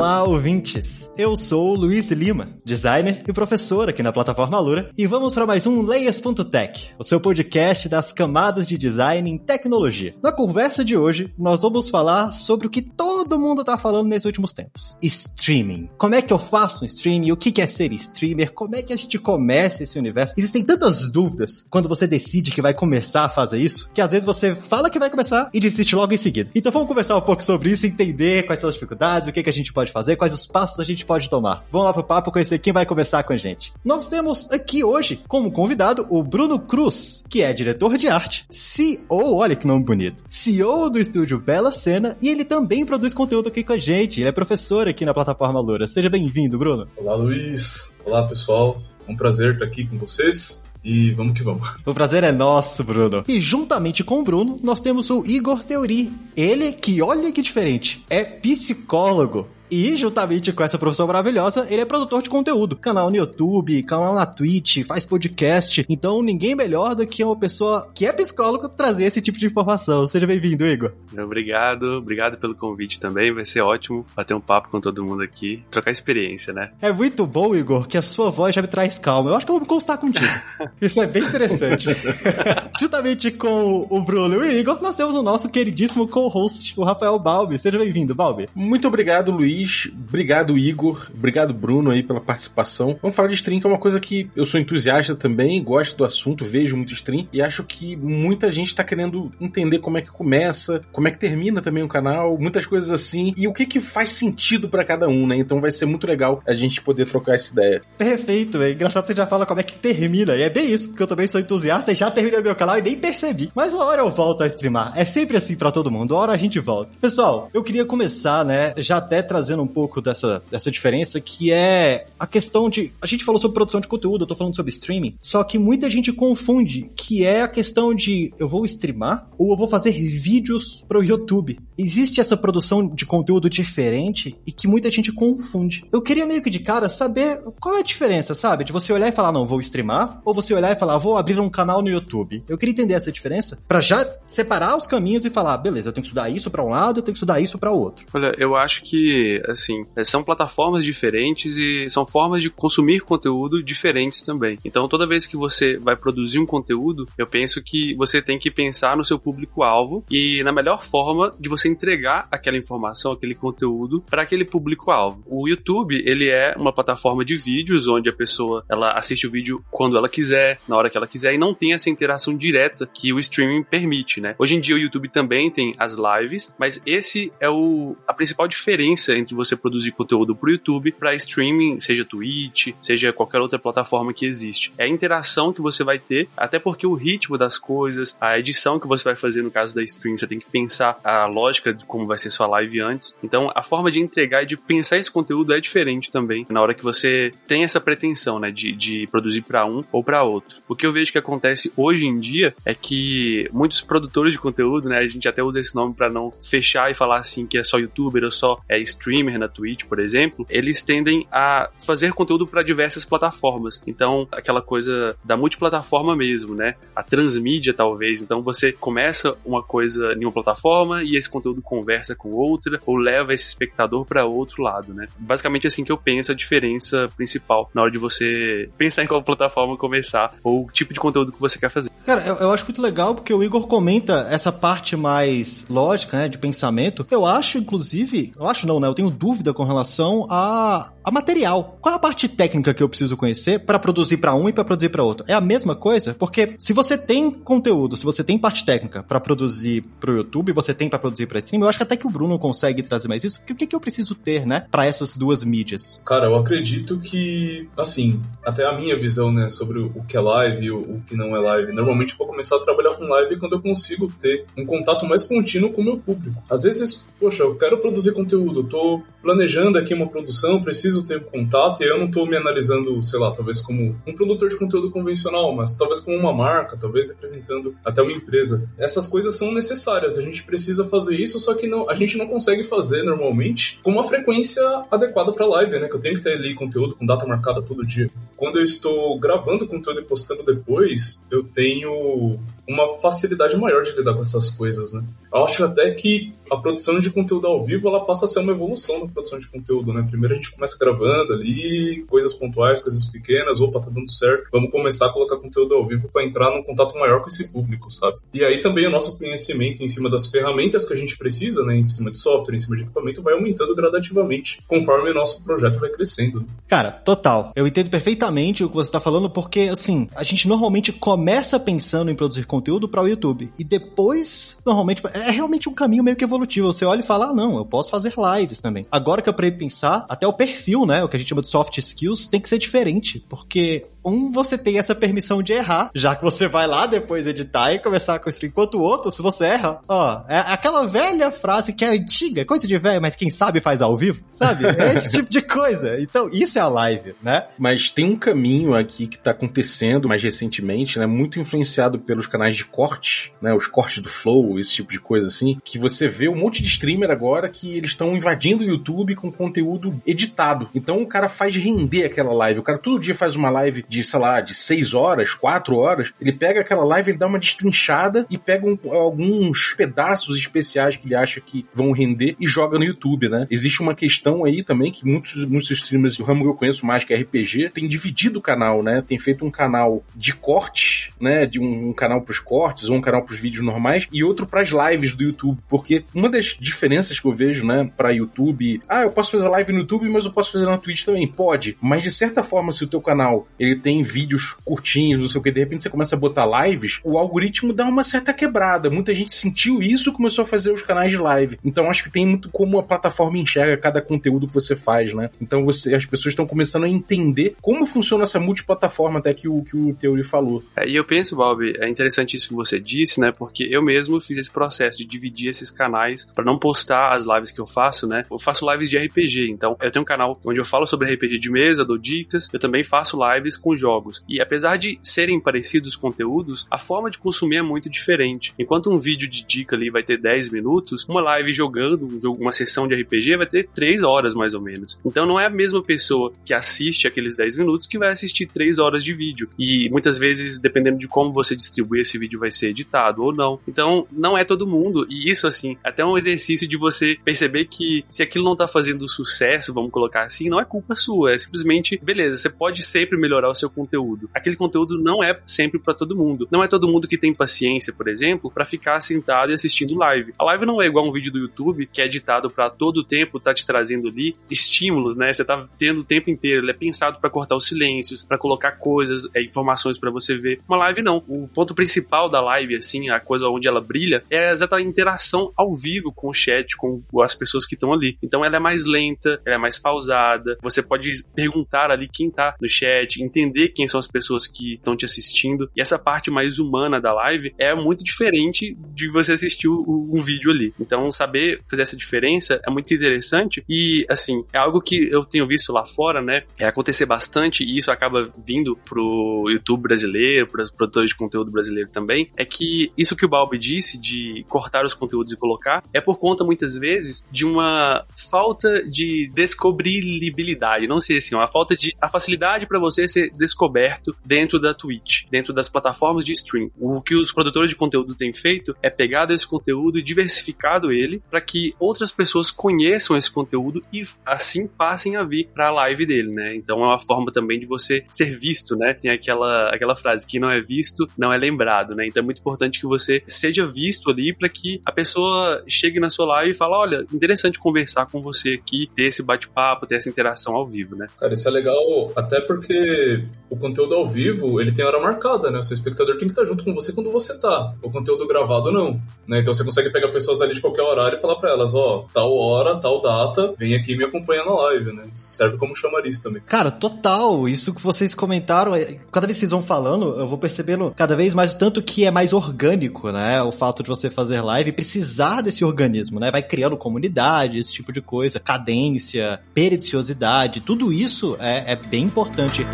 Olá, ouvintes! Eu sou o Luiz Lima, designer e professor aqui na plataforma Lura, e vamos para mais um Layers.tech, o seu podcast das camadas de design em tecnologia. Na conversa de hoje, nós vamos falar sobre o que todo mundo tá falando nesses últimos tempos: streaming. Como é que eu faço um streaming? O que é ser streamer? Como é que a gente começa esse universo? Existem tantas dúvidas quando você decide que vai começar a fazer isso, que às vezes você fala que vai começar e desiste logo em seguida. Então vamos conversar um pouco sobre isso, entender quais são as dificuldades, o que, que a gente pode pode fazer, quais os passos a gente pode tomar. Vamos lá pro papo conhecer quem vai começar com a gente. Nós temos aqui hoje, como convidado, o Bruno Cruz, que é diretor de arte, CEO, olha que nome bonito, CEO do estúdio Bela Cena, e ele também produz conteúdo aqui com a gente. Ele é professor aqui na plataforma Loura. Seja bem-vindo, Bruno. Olá, Luiz. Olá, pessoal. É um prazer estar aqui com vocês. E vamos que vamos. O prazer é nosso, Bruno. E juntamente com o Bruno, nós temos o Igor Teori. Ele, que olha que diferente, é psicólogo. E, juntamente com essa profissão maravilhosa, ele é produtor de conteúdo. Canal no YouTube, canal na Twitch, faz podcast. Então, ninguém melhor do que uma pessoa que é psicólogo trazer esse tipo de informação. Seja bem-vindo, Igor. Obrigado, obrigado pelo convite também. Vai ser ótimo bater um papo com todo mundo aqui, trocar experiência, né? É muito bom, Igor, que a sua voz já me traz calma. Eu acho que eu vou me constar contigo. Isso é bem interessante. Juntamente com o Bruno e o Igor, nós temos o nosso queridíssimo co-host, o Rafael Balbi. Seja bem-vindo, Balbi. Muito obrigado, Luiz Obrigado Igor, obrigado Bruno aí pela participação. Vamos falar de stream, que é uma coisa que eu sou entusiasta também, gosto do assunto, vejo muito stream e acho que muita gente tá querendo entender como é que começa, como é que termina também o canal, muitas coisas assim e o que que faz sentido para cada um, né? Então vai ser muito legal a gente poder trocar essa ideia. Perfeito, é engraçado você já fala como é que termina, e é bem isso, porque eu também sou entusiasta e já terminei meu canal e nem percebi. Mas uma hora eu volto a streamar, é sempre assim para todo mundo, uma hora a gente volta. Pessoal, eu queria começar, né, já até trazer trazendo um pouco dessa, dessa diferença, que é a questão de. A gente falou sobre produção de conteúdo, eu tô falando sobre streaming, só que muita gente confunde que é a questão de eu vou streamar ou eu vou fazer vídeos pro YouTube. Existe essa produção de conteúdo diferente e que muita gente confunde. Eu queria meio que de cara saber qual é a diferença, sabe? De você olhar e falar, não, vou streamar, ou você olhar e falar, vou abrir um canal no YouTube. Eu queria entender essa diferença para já separar os caminhos e falar, beleza, eu tenho que estudar isso para um lado, eu tenho que estudar isso para outro. Olha, eu acho que assim, é, são plataformas diferentes e são formas de consumir conteúdo diferentes também. Então, toda vez que você vai produzir um conteúdo, eu penso que você tem que pensar no seu público-alvo e na melhor forma de você entregar aquela informação, aquele conteúdo para aquele público-alvo. O YouTube, ele é uma plataforma de vídeos onde a pessoa ela assiste o vídeo quando ela quiser, na hora que ela quiser e não tem essa interação direta que o streaming permite, né? Hoje em dia o YouTube também tem as lives, mas esse é o a principal diferença entre você produzir conteúdo para o YouTube, para streaming, seja Twitch, seja qualquer outra plataforma que existe. É a interação que você vai ter, até porque o ritmo das coisas, a edição que você vai fazer no caso da stream, você tem que pensar a lógica de como vai ser sua live antes. Então, a forma de entregar e de pensar esse conteúdo é diferente também, na hora que você tem essa pretensão, né, de, de produzir para um ou para outro. O que eu vejo que acontece hoje em dia é que muitos produtores de conteúdo, né, a gente até usa esse nome para não fechar e falar assim que é só youtuber ou só é streamer, streamer na Twitch, por exemplo, eles tendem a fazer conteúdo para diversas plataformas. Então, aquela coisa da multiplataforma mesmo, né? A transmídia, talvez. Então, você começa uma coisa em uma plataforma e esse conteúdo conversa com outra ou leva esse espectador para outro lado, né? Basicamente, assim que eu penso a diferença principal na hora de você pensar em qual plataforma começar ou o tipo de conteúdo que você quer fazer. Cara, eu, eu acho muito legal porque o Igor comenta essa parte mais lógica, né, de pensamento. Eu acho, inclusive, eu acho não, né? Eu tenho dúvida com relação a, a material. Qual é a parte técnica que eu preciso conhecer para produzir para um e para produzir para outro? É a mesma coisa? Porque se você tem conteúdo, se você tem parte técnica para produzir pro YouTube, você tem para produzir para stream, eu acho que até que o Bruno consegue trazer mais isso. Porque o que, que eu preciso ter, né, para essas duas mídias? Cara, eu acredito que, assim, até a minha visão, né, sobre o que é live e o, o que não é live. Normalmente eu vou começar a trabalhar com live quando eu consigo ter um contato mais contínuo com o meu público. Às vezes, poxa, eu quero produzir conteúdo, eu tô planejando aqui uma produção, preciso ter contato e eu não tô me analisando, sei lá, talvez como um produtor de conteúdo convencional, mas talvez como uma marca, talvez representando até uma empresa. Essas coisas são necessárias, a gente precisa fazer isso, só que não, a gente não consegue fazer normalmente com uma frequência adequada para live, né? Que eu tenho que ter ali conteúdo com data marcada todo dia. Quando eu estou gravando conteúdo e postando depois, eu tenho uma facilidade maior de lidar com essas coisas, né? Eu acho até que a produção de conteúdo ao vivo ela passa a ser uma evolução na produção de conteúdo, né? Primeiro a gente começa gravando ali, coisas pontuais, coisas pequenas, opa, tá dando certo. Vamos começar a colocar conteúdo ao vivo para entrar num contato maior com esse público, sabe? E aí também o nosso conhecimento em cima das ferramentas que a gente precisa, né? Em cima de software, em cima de equipamento, vai aumentando gradativamente conforme o nosso projeto vai crescendo. Cara, total. Eu entendo perfeitamente o que você tá falando, porque, assim, a gente normalmente começa pensando em produzir conteúdo para o YouTube. E depois, normalmente, é realmente um caminho meio que evolutivo. Você olha e fala, ah, não, eu posso fazer lives também. Agora que eu parei pensar, até o perfil, né, o que a gente chama de soft skills, tem que ser diferente. Porque um, você tem essa permissão de errar, já que você vai lá depois editar e começar a construir. Enquanto o outro, se você erra, ó, é aquela velha frase que é antiga, coisa de velho, mas quem sabe faz ao vivo, sabe? É esse tipo de coisa. Então, isso é a live, né? Mas tem um caminho aqui que tá acontecendo mais recentemente, né? Muito influenciado pelos canais de corte, né? Os cortes do Flow, esse tipo de coisa assim, que você vê um monte de streamer agora que eles estão invadindo o YouTube com conteúdo editado. Então o cara faz render aquela live. O cara todo dia faz uma live de, sei lá, de 6 horas, 4 horas, ele pega aquela live, ele dá uma destrinchada e pega um, alguns pedaços especiais que ele acha que vão render e joga no YouTube, né? Existe uma questão aí também que muitos, muitos streamers do ramo que eu conheço mais, que é RPG, tem dividido o canal, né? Tem feito um canal de corte, né? De um, um canal pros cortes ou um canal pros vídeos normais e outro pras lives do YouTube, porque uma das diferenças que eu vejo, né, para YouTube, ah, eu posso fazer live no YouTube, mas eu posso fazer na Twitch também, pode. Mas de certa forma, se o teu canal ele tem vídeos curtinhos, não sei o que, de repente você começa a botar lives, o algoritmo dá uma certa quebrada. Muita gente sentiu isso e começou a fazer os canais de live. Então acho que tem muito como a plataforma enxerga cada conteúdo que você faz, né? Então você, as pessoas estão começando a entender como funciona essa multiplataforma, até que o que o Teori falou. É, e eu penso, Bob, é interessante isso que você disse, né? Porque eu mesmo fiz esse processo de dividir esses canais para não postar as lives que eu faço, né? Eu faço lives de RPG, então eu tenho um canal onde eu falo sobre RPG de mesa, dou dicas, eu também faço lives com jogos. E apesar de serem parecidos os conteúdos, a forma de consumir é muito diferente. Enquanto um vídeo de dica ali vai ter 10 minutos, uma live jogando um jogo, uma sessão de RPG vai ter 3 horas mais ou menos. Então não é a mesma pessoa que assiste aqueles 10 minutos que vai assistir 3 horas de vídeo. E muitas vezes, dependendo de como você distribuir esse vídeo, vai ser editado ou não. Então não é todo mundo. E isso, assim, é até um exercício de você perceber que se aquilo não tá fazendo sucesso, vamos colocar assim, não é culpa sua. É simplesmente, beleza, você pode sempre melhorar o seu conteúdo. Aquele conteúdo não é sempre para todo mundo. Não é todo mundo que tem paciência, por exemplo, para ficar sentado e assistindo live. A live não é igual um vídeo do YouTube que é editado para todo o tempo tá te trazendo ali estímulos, né? Você tá tendo o tempo inteiro. Ele é pensado para cortar os silêncios, para colocar coisas, é, informações para você ver. Uma live não. O ponto principal da live, assim, a coisa onde ela brilha, é exatamente a interação ao vivo com o chat, com as pessoas que estão ali. Então ela é mais lenta, ela é mais pausada. Você pode perguntar ali quem tá no chat, entender quem são as pessoas que estão te assistindo. E essa parte mais humana da live é muito diferente de você assistir um vídeo ali. Então saber fazer essa diferença é muito interessante e assim, é algo que eu tenho visto lá fora, né? É acontecer bastante e isso acaba vindo pro YouTube brasileiro, para os produtores de conteúdo brasileiro também, é que isso que o Balbi disse de cortar os conteúdos e colocar é por conta muitas vezes de uma falta de descobribilidade, não sei assim, uma falta de a facilidade para você ser descoberto dentro da Twitch, dentro das plataformas de stream. O que os produtores de conteúdo têm feito é pegado esse conteúdo e diversificado ele para que outras pessoas conheçam esse conteúdo e assim passem a vir para a live dele, né? Então é uma forma também de você ser visto, né? Tem aquela aquela frase que não é visto não é lembrado, né? Então é muito importante que você seja visto ali para que a pessoa chegue na sua live e fale, olha, interessante conversar com você aqui, ter esse bate-papo, ter essa interação ao vivo, né? Cara, isso é legal até porque o conteúdo ao vivo, ele tem hora marcada, né? O seu espectador tem que estar junto com você quando você tá. O conteúdo gravado não, né? Então você consegue pegar pessoas ali de qualquer horário e falar para elas, ó, oh, tal hora, tal data, vem aqui e me acompanha na live, né? Serve como chamariz também. Cara, total. Isso que vocês comentaram, é, cada vez que vocês vão falando, eu vou percebendo cada vez mais o tanto que é mais orgânico, né? O fato de você fazer live e precisar desse organismo, né? Vai criando comunidade, esse tipo de coisa, cadência, periodiciosidade, tudo isso é, é bem importante.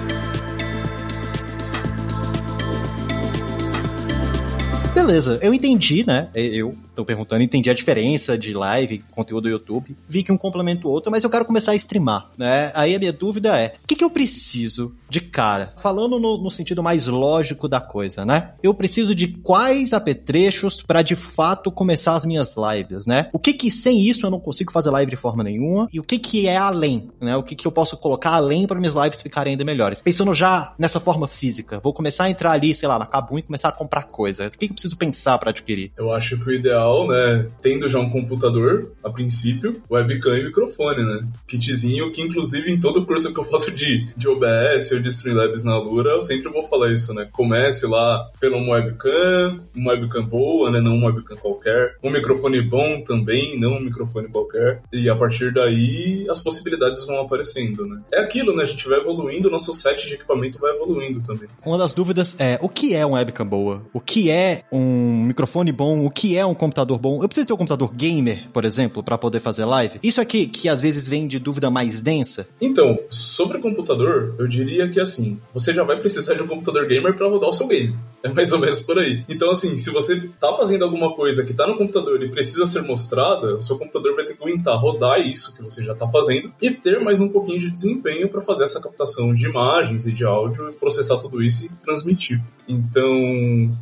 Beleza, eu entendi, né? Eu tô perguntando, entendi a diferença de live, conteúdo do YouTube. Vi que um complementa o outro, mas eu quero começar a streamar, né? Aí a minha dúvida é, o que, que eu preciso de cara? Falando no, no sentido mais lógico da coisa, né? Eu preciso de quais apetrechos para de fato começar as minhas lives, né? O que que sem isso eu não consigo fazer live de forma nenhuma? E o que que é além, né? O que que eu posso colocar além para minhas lives ficarem ainda melhores? Pensando já nessa forma física, vou começar a entrar ali, sei lá, na Kabum e começar a comprar coisa. O que que eu preciso pensar para adquirir? Eu acho que o ideal né, tendo já um computador, a princípio, webcam e microfone, né? Kitzinho, que inclusive em todo curso que eu faço de, de OBS ou de Streamlabs na Lura, eu sempre vou falar isso, né? Comece lá pelo um webcam, uma webcam boa, né? Não uma webcam qualquer. Um microfone bom também, não um microfone qualquer. E a partir daí, as possibilidades vão aparecendo, né? É aquilo, né? A gente vai evoluindo, nosso set de equipamento vai evoluindo também. Uma das dúvidas é, o que é uma webcam boa? O que é um microfone bom? O que é um computador computador bom. Eu preciso ter um computador gamer, por exemplo, para poder fazer live. Isso aqui que às vezes vem de dúvida mais densa. Então, sobre computador, eu diria que assim, você já vai precisar de um computador gamer para rodar o seu game. É mais ou menos por aí. Então, assim, se você tá fazendo alguma coisa que tá no computador e precisa ser mostrada, o seu computador vai ter que aguentar rodar isso que você já tá fazendo e ter mais um pouquinho de desempenho para fazer essa captação de imagens e de áudio, processar tudo isso e transmitir. Então,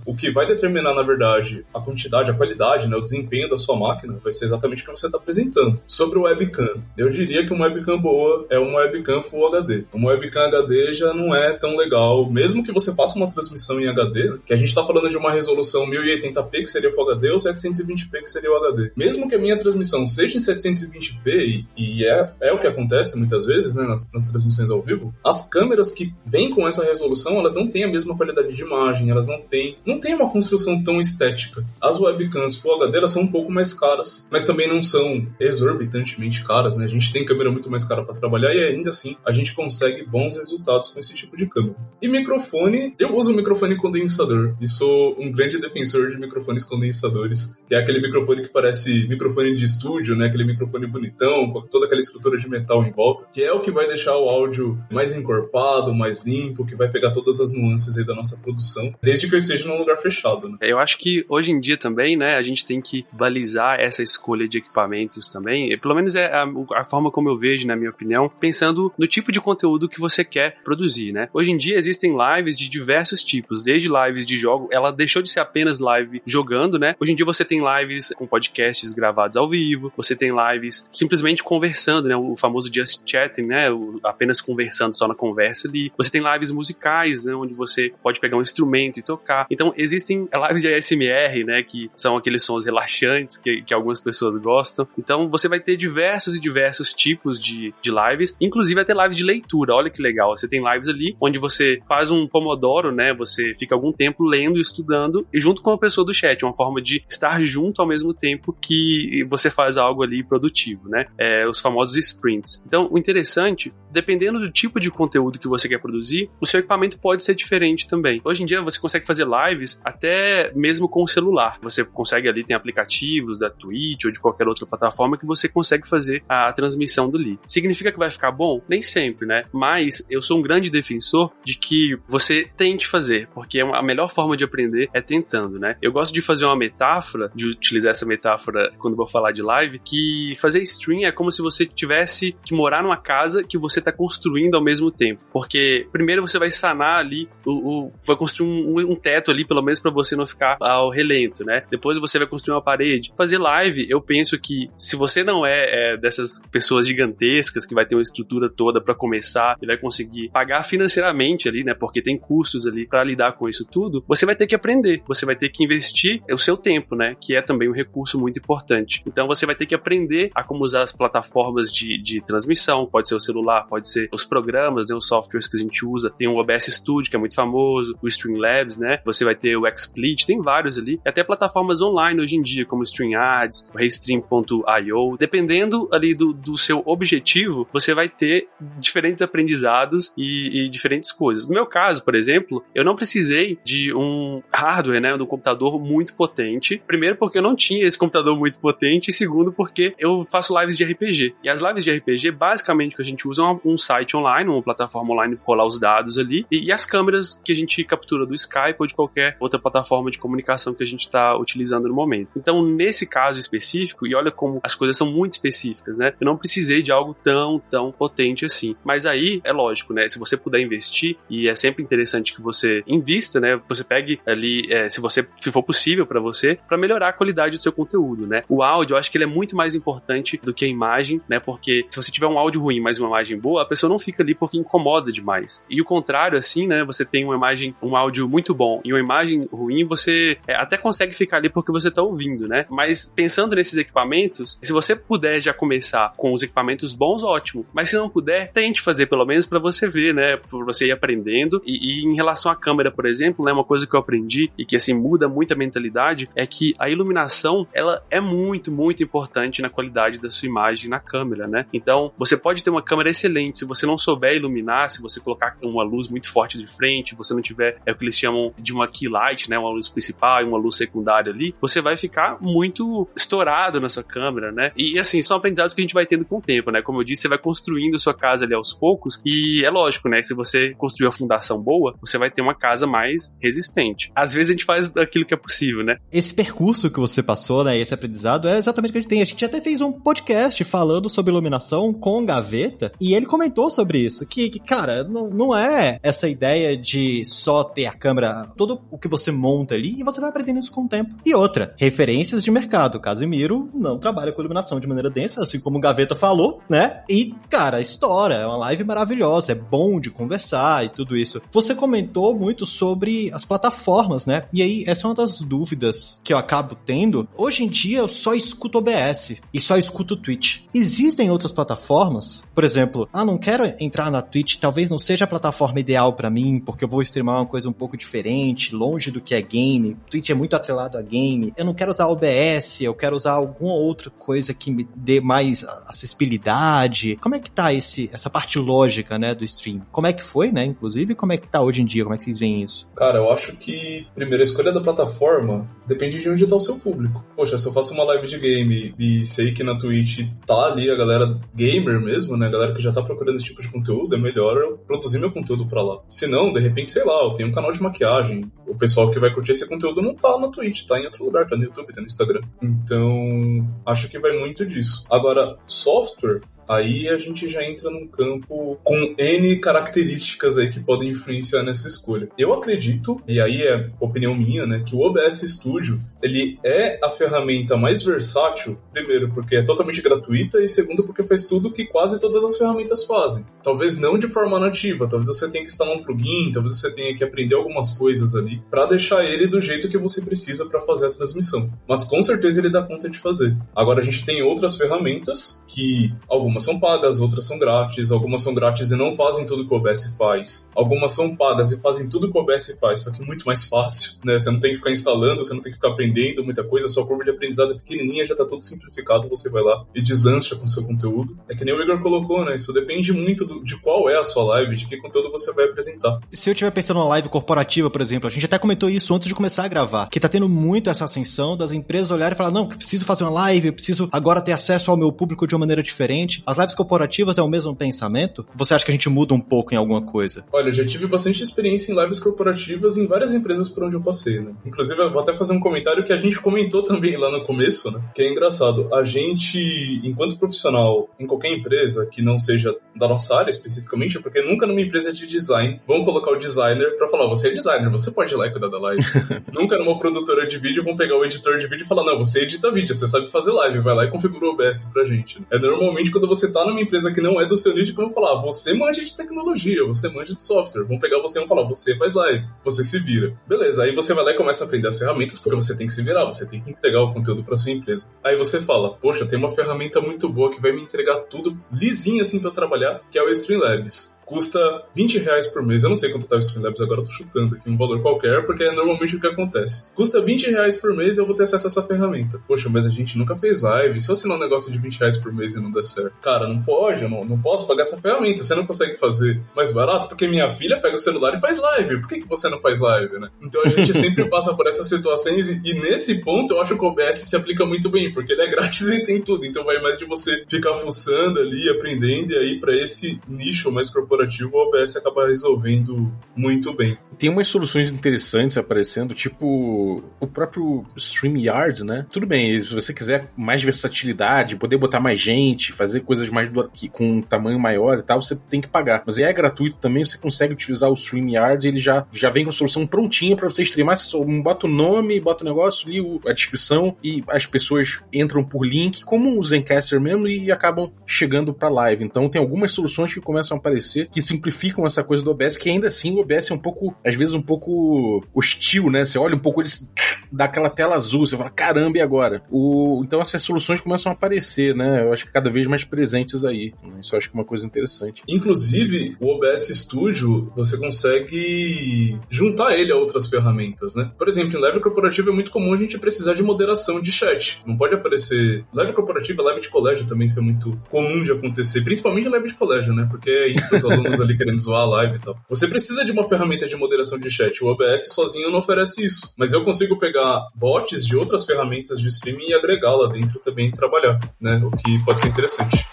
o que vai determinar, na verdade, a quantidade, a qualidade, né, o desempenho da sua máquina, vai ser exatamente o que você está apresentando. Sobre o webcam, eu diria que uma webcam boa é uma webcam Full HD. Uma webcam HD já não é tão legal, mesmo que você faça uma transmissão em HD, que a gente está falando de uma resolução 1080p, que seria Full HD, ou 720p, que seria o HD. Mesmo que a minha transmissão seja em 720p, e, e é, é o que acontece muitas vezes né, nas, nas transmissões ao vivo, as câmeras que vêm com essa resolução, elas não têm a mesma qualidade de imagem, elas não têm, não têm uma construção tão estética. As webcams Full HD são um pouco mais caras, mas também não são exorbitantemente caras, né? A gente tem câmera muito mais cara para trabalhar e ainda assim a gente consegue bons resultados com esse tipo de câmera. E microfone, eu uso microfone condensador e sou um grande defensor de microfones condensadores, que é aquele microfone que parece microfone de estúdio, né? Aquele microfone bonitão, com toda aquela estrutura de metal em volta, que é o que vai deixar o áudio mais encorpado, mais limpo, que vai pegar todas as nuances aí da nossa produção, desde que eu esteja num lugar fechado, né? Eu acho que hoje em dia também, né, a gente tem que balizar essa escolha de equipamentos também. E, pelo menos é a, a, forma como eu vejo, na minha opinião, pensando no tipo de conteúdo que você quer produzir, né? Hoje em dia existem lives de diversos tipos, desde lives de jogo, ela deixou de ser apenas live jogando, né? Hoje em dia você tem lives com podcasts gravados ao vivo, você tem lives simplesmente conversando, né? O famoso just chatting, né? O, apenas conversando só na conversa ali. Você tem lives musicais, né? Onde você pode pegar um instrumento e tocar. Então existem lives de ASMR, né? Que são aqueles sons relaxantes que, que algumas pessoas gostam. Então você vai ter diversos e diversos tipos de, de lives, inclusive até lives de leitura. Olha que legal. Você tem lives ali onde você faz um pomodoro, né? Você fica algum tempo lendo e estudando e junto com a pessoa do chat, uma forma de estar junto ao mesmo tempo que você faz algo ali produtivo, né? É, os famosos sprints. Então, o interessante, dependendo do tipo de conteúdo que você quer produzir, o seu equipamento pode ser diferente também. Hoje em dia você consegue fazer lives até mesmo com o celular. Você consegue ali, tem aplicativos da Twitch ou de qualquer outra plataforma que você consegue fazer a transmissão do lead. Significa que vai ficar bom? Nem sempre, né? Mas eu sou um grande defensor de que você tente fazer, porque a melhor forma de aprender é tentando, né? Eu gosto de fazer uma metáfora, de utilizar essa metáfora quando vou falar de live, que fazer stream é como se você tivesse que morar numa casa que você está construindo ao mesmo tempo. Porque primeiro você vai sanar ali, o, o vai construir um, um teto ali, pelo menos para você não ficar ao relento, né? Depois você vai construir uma parede. Fazer live, eu penso que se você não é, é dessas pessoas gigantescas que vai ter uma estrutura toda para começar e vai conseguir pagar financeiramente ali, né? Porque tem custos ali para lidar com isso tudo, você vai ter que aprender, você vai ter que investir o seu tempo, né? Que é também um recurso muito importante. Então você vai ter que aprender a como usar as plataformas de, de transmissão, pode ser o celular, pode ser os programas, né, os softwares que a gente usa. Tem o OBS Studio, que é muito famoso, o Streamlabs, né? Você vai ter o XSplit, tem vários ali. Até plataformas online hoje em dia, como StreamYards, o Restream.io. Dependendo ali do, do seu objetivo, você vai ter diferentes aprendizados e, e diferentes coisas. No meu caso, por exemplo, eu não precisei de um hardware, né, de um computador muito potente. Primeiro porque eu não tinha esse computador muito potente e segundo porque eu faço lives de RPG. E as lives de RPG, basicamente, que a gente usa é um site online, uma plataforma online para colar os dados ali e, e, as câmeras que a gente captura do Skype ou de qualquer outra plataforma de comunicação que a gente está utilizando no momento. Então, nesse caso específico, e olha como as coisas são muito específicas, né? Eu não precisei de algo tão, tão potente assim. Mas aí, é lógico, né? Se você puder investir, e é sempre interessante que você invista, né? Você pegue ali, é, se você se for possível para você, para melhorar a qualidade do seu conteúdo, né? O áudio, eu acho que ele é muito mais importante do que a imagem, né? Porque se você tiver um áudio ruim, mas uma imagem boa, a pessoa não fica ali porque incomoda demais. E o contrário, assim, né? Você tem uma imagem, um áudio muito bom e uma imagem ruim, você é, até consegue ficar ali porque você tá ouvindo, né? Mas pensando nesses equipamentos, se você puder já começar com os equipamentos bons, ótimo. Mas se não puder, tente fazer pelo menos para você ver, né? Pra você ir aprendendo. E, e, em relação à câmera, por exemplo, né? Uma coisa que eu aprendi e que assim muda muito a mentalidade é que a iluminação ela é muito, muito importante na qualidade da sua imagem na câmera, né? Então você pode ter uma câmera excelente se você não souber iluminar, se você colocar uma luz muito forte de frente, você não tiver é o que eles chamam de uma key light, né? Uma luz principal e uma luz secundária ali, você vai ficar muito estourado na sua câmera, né? E assim, são aprendizados que a gente vai tendo com o tempo, né? Como eu disse, você vai construindo a sua casa ali aos poucos e é lógico, né? Se você construir a fundação boa, você vai ter uma casa mais resistente. Às vezes a gente faz aquilo que é possível, né? Esse percurso que você passou, né? Esse aprendizado é exatamente o que a gente tem. A gente até fez um podcast falando sobre iluminação com gaveta e ele comentou sobre isso, que, que cara, não, não é essa ideia de só ter a câmera, todo o que você monta ali e você vai aprendendo isso com o tempo. E outra, referências de mercado. Casimiro não trabalha com iluminação de maneira densa, assim como o Gaveta falou, né? E, cara, estoura, é uma live maravilhosa, é bom de conversar e tudo isso. Você comentou muito sobre as plataformas, né? E aí, essa é uma das dúvidas que eu acabo tendo. Hoje em dia, eu só escuto OBS e só escuto Twitch. Existem outras plataformas? Por exemplo, ah, não quero entrar na Twitch, talvez não seja a plataforma ideal para mim, porque eu vou streamar uma coisa um pouco diferente, longe do que é game. Twitch é muito atrelado a game. Eu não quero usar OBS, eu quero usar alguma outra coisa que me dê mais acessibilidade. Como é que tá esse, essa parte lógica, né, do stream? Como é que foi, né, inclusive, como é que tá hoje em dia? Como é que vocês veem isso? Cara, eu acho que, primeiro, a escolha da plataforma depende de onde tá o seu público. Poxa, se eu faço uma live de game e sei que na Twitch tá ali a galera gamer mesmo, né, a galera que já tá procurando esse tipo de conteúdo, é melhor eu produzir meu conteúdo para lá. Se não, de repente, sei lá, eu tenho um canal de maquiagem, o pessoal que vai curtir esse conteúdo não tá na Twitch, tá em outro lugar, tá no YouTube, tá no Instagram. Então, acho que vai muito disso. Agora, software, Aí a gente já entra num campo com N características aí que podem influenciar nessa escolha. Eu acredito, e aí é opinião minha, né, que o OBS Studio, ele é a ferramenta mais versátil, primeiro porque é totalmente gratuita e segundo porque faz tudo que quase todas as ferramentas fazem. Talvez não de forma nativa, talvez você tenha que instalar um plugin, talvez você tenha que aprender algumas coisas ali para deixar ele do jeito que você precisa para fazer a transmissão. Mas com certeza ele dá conta de fazer. Agora a gente tem outras ferramentas que algumas Algumas são pagas, outras são grátis, algumas são grátis e não fazem tudo que o OBS faz. Algumas são pagas e fazem tudo que o OBS faz, só que muito mais fácil, né? Você não tem que ficar instalando, você não tem que ficar aprendendo muita coisa, sua curva de aprendizado é pequenininha, já tá tudo simplificado, você vai lá e deslancha com seu conteúdo. É que nem o Igor colocou, né? Isso depende muito do, de qual é a sua live, de que conteúdo você vai apresentar. Se eu estiver pensando numa live corporativa, por exemplo, a gente até comentou isso antes de começar a gravar, que tá tendo muito essa ascensão das empresas olharem e falar, não, preciso fazer uma live, preciso agora ter acesso ao meu público de uma maneira diferente. As lives corporativas é o mesmo pensamento? Você acha que a gente muda um pouco em alguma coisa? Olha, eu já tive bastante experiência em lives corporativas em várias empresas por onde eu passei, né? Inclusive, eu vou até fazer um comentário que a gente comentou também lá no começo, né? Que é engraçado. A gente, enquanto profissional em qualquer empresa que não seja da nossa área especificamente, porque nunca numa empresa de design vão colocar o designer para falar, você é designer, você pode ir lá e cuidar da live. nunca numa produtora de vídeo vão pegar o editor de vídeo e falar, não, você edita vídeo, você sabe fazer live, vai lá e configura o OBS pra gente. É normalmente quando você tá numa empresa que não é do seu nicho, vão falar, você manja de tecnologia, você manja de software. Vão pegar você e vão falar, você faz live, você se vira. Beleza, aí você vai lá e começa a aprender as ferramentas, porque você tem que se virar, você tem que entregar o conteúdo para sua empresa. Aí você fala, poxa, tem uma ferramenta muito boa que vai me entregar tudo lisinho assim para trabalhar, que é o Streamlabs custa 20 reais por mês. Eu não sei quanto tá o Streamlabs agora, eu tô chutando aqui um valor qualquer, porque é normalmente o que acontece. Custa 20 reais por mês e eu vou ter acesso a essa ferramenta. Poxa, mas a gente nunca fez live. Se eu assinar um negócio de 20 reais por mês e não der certo? Cara, não pode, eu não, não posso pagar essa ferramenta. Você não consegue fazer mais barato porque minha filha pega o celular e faz live. Por que, que você não faz live, né? Então a gente sempre passa por essas situações e, e nesse ponto eu acho que o OBS se aplica muito bem, porque ele é grátis e tem tudo. Então vai mais de você ficar fuçando ali, aprendendo e aí para esse nicho mais corporativo o OBS acaba resolvendo muito bem. Tem umas soluções interessantes aparecendo, tipo o próprio StreamYard, né? Tudo bem, se você quiser mais versatilidade, poder botar mais gente, fazer coisas mais do, com um tamanho maior e tal, você tem que pagar. Mas é gratuito também, você consegue utilizar o StreamYard, ele já, já vem com a solução prontinha para você streamar. Você só bota o nome, bota o negócio ali, a descrição, e as pessoas entram por link, como o Zencaster mesmo, e acabam chegando para live. Então tem algumas soluções que começam a aparecer que simplificam essa coisa do OBS, que ainda assim o OBS é um pouco, às vezes, um pouco hostil, né? Você olha um pouco, ele dá aquela tela azul, você fala, caramba, e agora? O, então essas soluções começam a aparecer, né? Eu acho que cada vez mais presentes aí. Isso eu acho que é uma coisa interessante. Inclusive, o OBS Studio, você consegue juntar ele a outras ferramentas, né? Por exemplo, em live corporativa é muito comum a gente precisar de moderação de chat. Não pode aparecer. Live corporativa, live de colégio também, isso é muito comum de acontecer, principalmente live de colégio, né? Porque é os alunos ali querendo zoar a live e tal. Você precisa de uma ferramenta de moderação de chat. O OBS sozinho não oferece isso. Mas eu consigo pegar bots de outras ferramentas de streaming e agregar lá dentro também e trabalhar, né? O que pode ser interessante.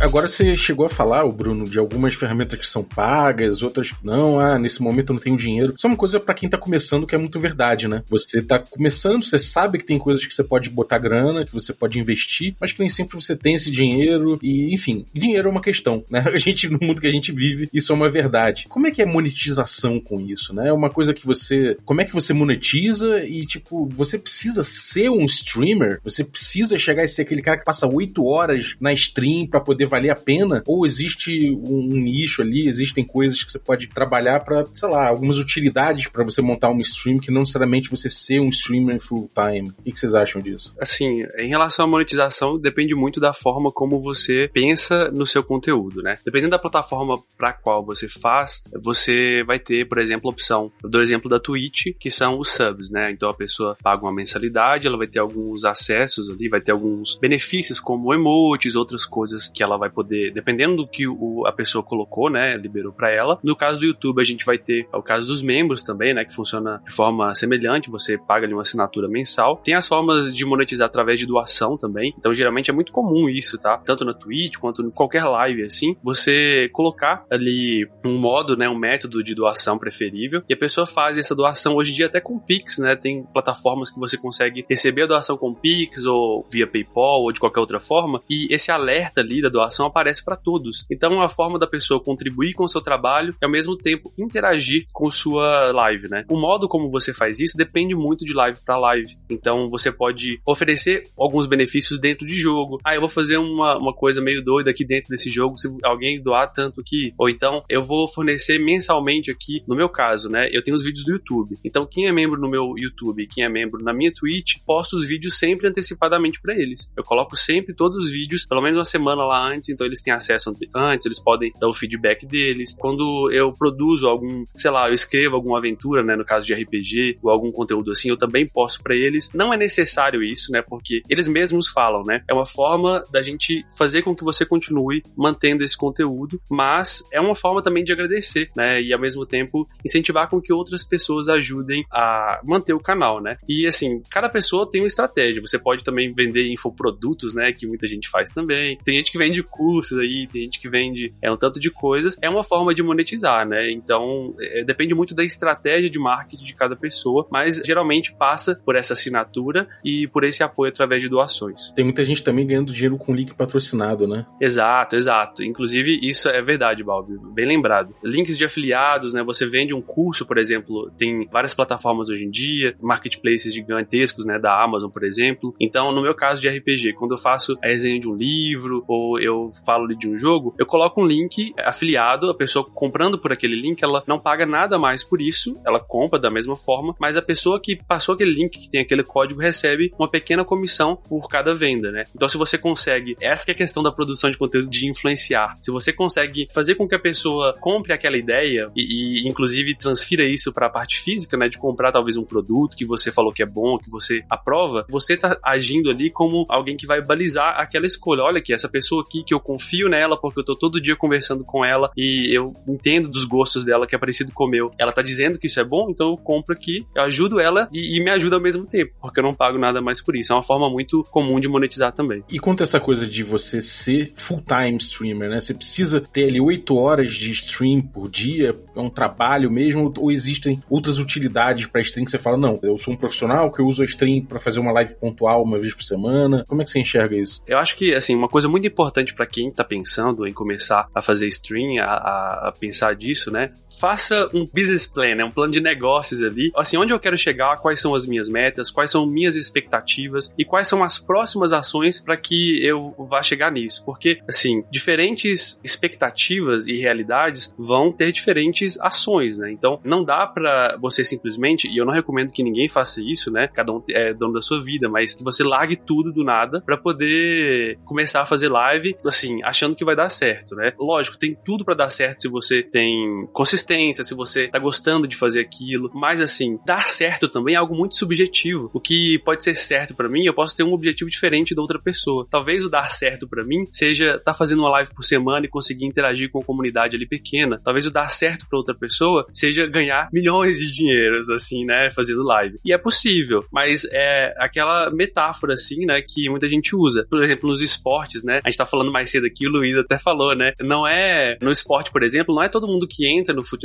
Agora você chegou a falar, o Bruno, de algumas ferramentas que são pagas, outras não. Ah, nesse momento eu não tenho dinheiro. Isso é uma coisa para quem tá começando que é muito verdade, né? Você tá começando, você sabe que tem coisas que você pode botar grana, que você pode investir, mas que nem sempre você tem esse dinheiro. E, enfim, dinheiro é uma questão, né? A gente, no mundo que a gente vive, isso é uma verdade. Como é que é monetização com isso, né? É uma coisa que você. Como é que você monetiza e, tipo, você precisa ser um streamer? Você precisa chegar a ser aquele cara que passa oito horas na stream para poder valer a pena? Ou existe um, nicho ali, existem coisas que você pode trabalhar para, sei lá, algumas utilidades para você montar uma stream que não necessariamente você ser um streamer full time? O que vocês acham disso? Assim, em relação à monetização, depende muito da forma como você pensa no seu conteúdo, né? Dependendo da plataforma para qual você faz, você vai ter, por exemplo, a opção, dou exemplo da Twitch, que são os subs, né? Então a pessoa paga uma mensalidade, ela vai ter alguns acessos ali, vai ter alguns benefícios como emotes, outras coisas que ela vai poder, dependendo do que o, a pessoa colocou, né, liberou para ela. No caso do YouTube, a gente vai ter o caso dos membros também, né, que funciona de forma semelhante, você paga ali uma assinatura mensal. Tem as formas de monetizar através de doação também. Então, geralmente é muito comum isso, tá? Tanto na Twitch quanto em qualquer live assim, você colocar ali um modo, né, um método de doação preferível e a pessoa faz essa doação hoje em dia até com Pix, né? Tem plataformas que você consegue receber a doação com Pix ou via PayPal ou de qualquer outra forma e esse alerta ali da doação informação aparece para todos. Então, a forma da pessoa contribuir com o seu trabalho e ao mesmo tempo interagir com sua live, né? O modo como você faz isso depende muito de live para live. Então, você pode oferecer alguns benefícios dentro de jogo. Ah, eu vou fazer uma, uma coisa meio doida aqui dentro desse jogo, se alguém doar tanto aqui. Ou então, eu vou fornecer mensalmente aqui, no meu caso, né? Eu tenho os vídeos do YouTube. Então, quem é membro no meu YouTube, quem é membro na minha Twitch, posto os vídeos sempre antecipadamente para eles. Eu coloco sempre todos os vídeos, pelo menos uma semana lá antes, então eles têm acesso antes, eles podem dar o feedback deles. Quando eu produzo algum, sei lá, eu escrevo alguma aventura, né, no caso de RPG, ou algum conteúdo assim, eu também posto para eles. Não é necessário isso, né, porque eles mesmos falam, né? É uma forma da gente fazer com que você continue mantendo esse conteúdo, mas é uma forma também de agradecer, né, e ao mesmo tempo incentivar com que outras pessoas ajudem a manter o canal, né? E assim, cada pessoa tem uma estratégia. Você pode também vender infoprodutos, né, que muita gente faz também. Tem gente que vende cursos aí, tem gente que vende é um tanto de coisas, é uma forma de monetizar, né? Então, é, depende muito da estratégia de marketing de cada pessoa, mas geralmente passa por essa assinatura e por esse apoio através de doações. Tem muita gente também ganhando dinheiro com link patrocinado, né? Exato, exato. Inclusive, isso é verdade, Balbi, bem lembrado. Links de afiliados, né? Você vende um curso, por exemplo, tem várias plataformas hoje em dia, marketplaces gigantescos, né? Da Amazon, por exemplo. Então, no meu caso de RPG, quando eu faço a resenha de um livro ou eu falo de um jogo, eu coloco um link afiliado, a pessoa comprando por aquele link, ela não paga nada mais por isso, ela compra da mesma forma, mas a pessoa que passou aquele link, que tem aquele código, recebe uma pequena comissão por cada venda, né? Então, se você consegue, essa é a questão da produção de conteúdo de influenciar. Se você consegue fazer com que a pessoa compre aquela ideia e, e inclusive transfira isso para a parte física, né, de comprar talvez um produto que você falou que é bom, que você aprova, você tá agindo ali como alguém que vai balizar aquela escolha. Olha aqui, essa pessoa aqui que eu confio nela porque eu tô todo dia conversando com ela e eu entendo dos gostos dela que é parecido com o meu. Ela tá dizendo que isso é bom, então eu compro aqui, eu ajudo ela e, e me ajuda ao mesmo tempo, porque eu não pago nada mais por isso. É uma forma muito comum de monetizar também. E quanto a essa coisa de você ser full-time streamer, né? Você precisa ter ali 8 horas de stream por dia, é um trabalho mesmo, ou existem outras utilidades para stream que você fala, não, eu sou um profissional que eu uso a stream para fazer uma live pontual uma vez por semana. Como é que você enxerga isso? Eu acho que, assim, uma coisa muito importante para quem tá pensando em começar a fazer stream, a, a, pensar disso, né? Faça um business plan, né? um plano de negócios ali. Assim, onde eu quero chegar, quais são as minhas metas, quais são minhas expectativas e quais são as próximas ações para que eu vá chegar nisso. Porque, assim, diferentes expectativas e realidades vão ter diferentes ações, né? Então, não dá para você simplesmente, e eu não recomendo que ninguém faça isso, né? Cada um é dono da sua vida, mas que você largue tudo do nada para poder começar a fazer live, assim, achando que vai dar certo, né? Lógico, tem tudo para dar certo se você tem consistência, se você tá gostando de fazer aquilo, mas assim, dar certo também é algo muito subjetivo. O que pode ser certo para mim, eu posso ter um objetivo diferente da outra pessoa. Talvez o dar certo para mim seja estar tá fazendo uma live por semana e conseguir interagir com a comunidade ali pequena. Talvez o dar certo para outra pessoa seja ganhar milhões de dinheiros assim, né, fazendo live. E é possível, mas é aquela metáfora assim, né, que muita gente usa. Por exemplo, nos esportes, né? A gente tá falando mais cedo aqui, o Luiz até falou, né? Não é no esporte, por exemplo, não é todo mundo que entra no futebol,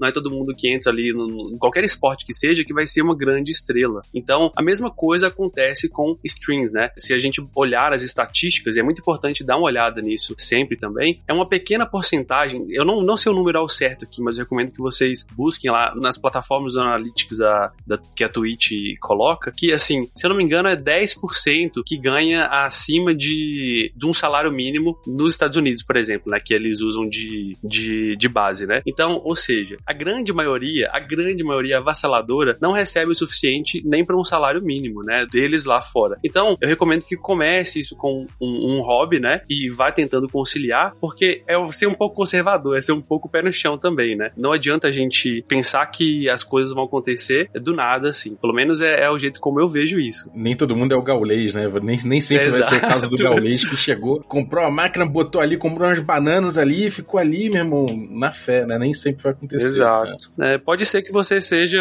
não é todo mundo que entra ali no, em qualquer esporte que seja que vai ser uma grande estrela. Então, a mesma coisa acontece com streams, né? Se a gente olhar as estatísticas, e é muito importante dar uma olhada nisso sempre também, é uma pequena porcentagem, eu não, não sei o número ao certo aqui, mas eu recomendo que vocês busquem lá nas plataformas analytics da, da, que a Twitch coloca, que assim, se eu não me engano, é 10% que ganha acima de, de um salário mínimo nos Estados Unidos, por exemplo, né? Que eles usam de, de, de base, né? Então, ou seja, a grande maioria, a grande maioria avassaladora, não recebe o suficiente nem para um salário mínimo, né? Deles lá fora. Então, eu recomendo que comece isso com um, um hobby, né? E vá tentando conciliar, porque é ser um pouco conservador, é ser um pouco pé no chão também, né? Não adianta a gente pensar que as coisas vão acontecer do nada, assim. Pelo menos é, é o jeito como eu vejo isso. Nem todo mundo é o gaulês, né? Nem, nem sempre vai ser o caso do gaulês que chegou, comprou a máquina, botou ali, comprou umas bananas ali e ficou ali, meu irmão, na fé, né? Nem sempre vai acontecer. Exato. Né? É, pode ser que você seja,